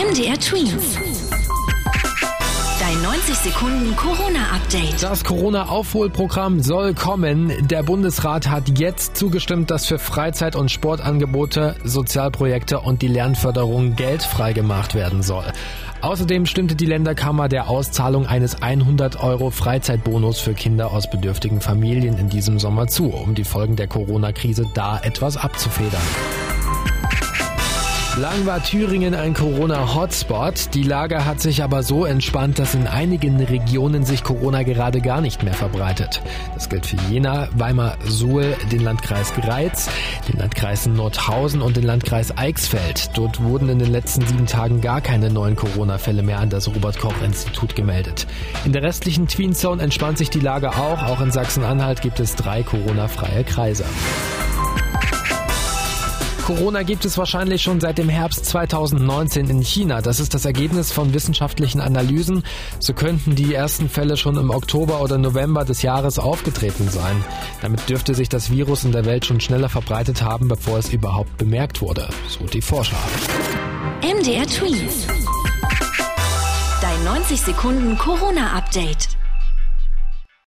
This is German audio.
MDR Twins. Dein 90 Sekunden Corona-Update. Das Corona-Aufholprogramm soll kommen. Der Bundesrat hat jetzt zugestimmt, dass für Freizeit- und Sportangebote, Sozialprojekte und die Lernförderung Geld freigemacht werden soll. Außerdem stimmte die Länderkammer der Auszahlung eines 100 Euro Freizeitbonus für Kinder aus bedürftigen Familien in diesem Sommer zu, um die Folgen der Corona-Krise da etwas abzufedern. Lang war Thüringen ein Corona-Hotspot. Die Lage hat sich aber so entspannt, dass in einigen Regionen sich Corona gerade gar nicht mehr verbreitet. Das gilt für Jena, Weimar, Suhl, den Landkreis Greiz, den Landkreisen Nordhausen und den Landkreis Eichsfeld. Dort wurden in den letzten sieben Tagen gar keine neuen Corona-Fälle mehr an das Robert-Koch-Institut gemeldet. In der restlichen Tween Zone entspannt sich die Lage auch. Auch in Sachsen-Anhalt gibt es drei Corona-freie Kreise. Corona gibt es wahrscheinlich schon seit dem Herbst 2019 in China. Das ist das Ergebnis von wissenschaftlichen Analysen. So könnten die ersten Fälle schon im Oktober oder November des Jahres aufgetreten sein. Damit dürfte sich das Virus in der Welt schon schneller verbreitet haben, bevor es überhaupt bemerkt wurde, so die Forscher. MDR Twins. Dein 90 Sekunden Corona-Update.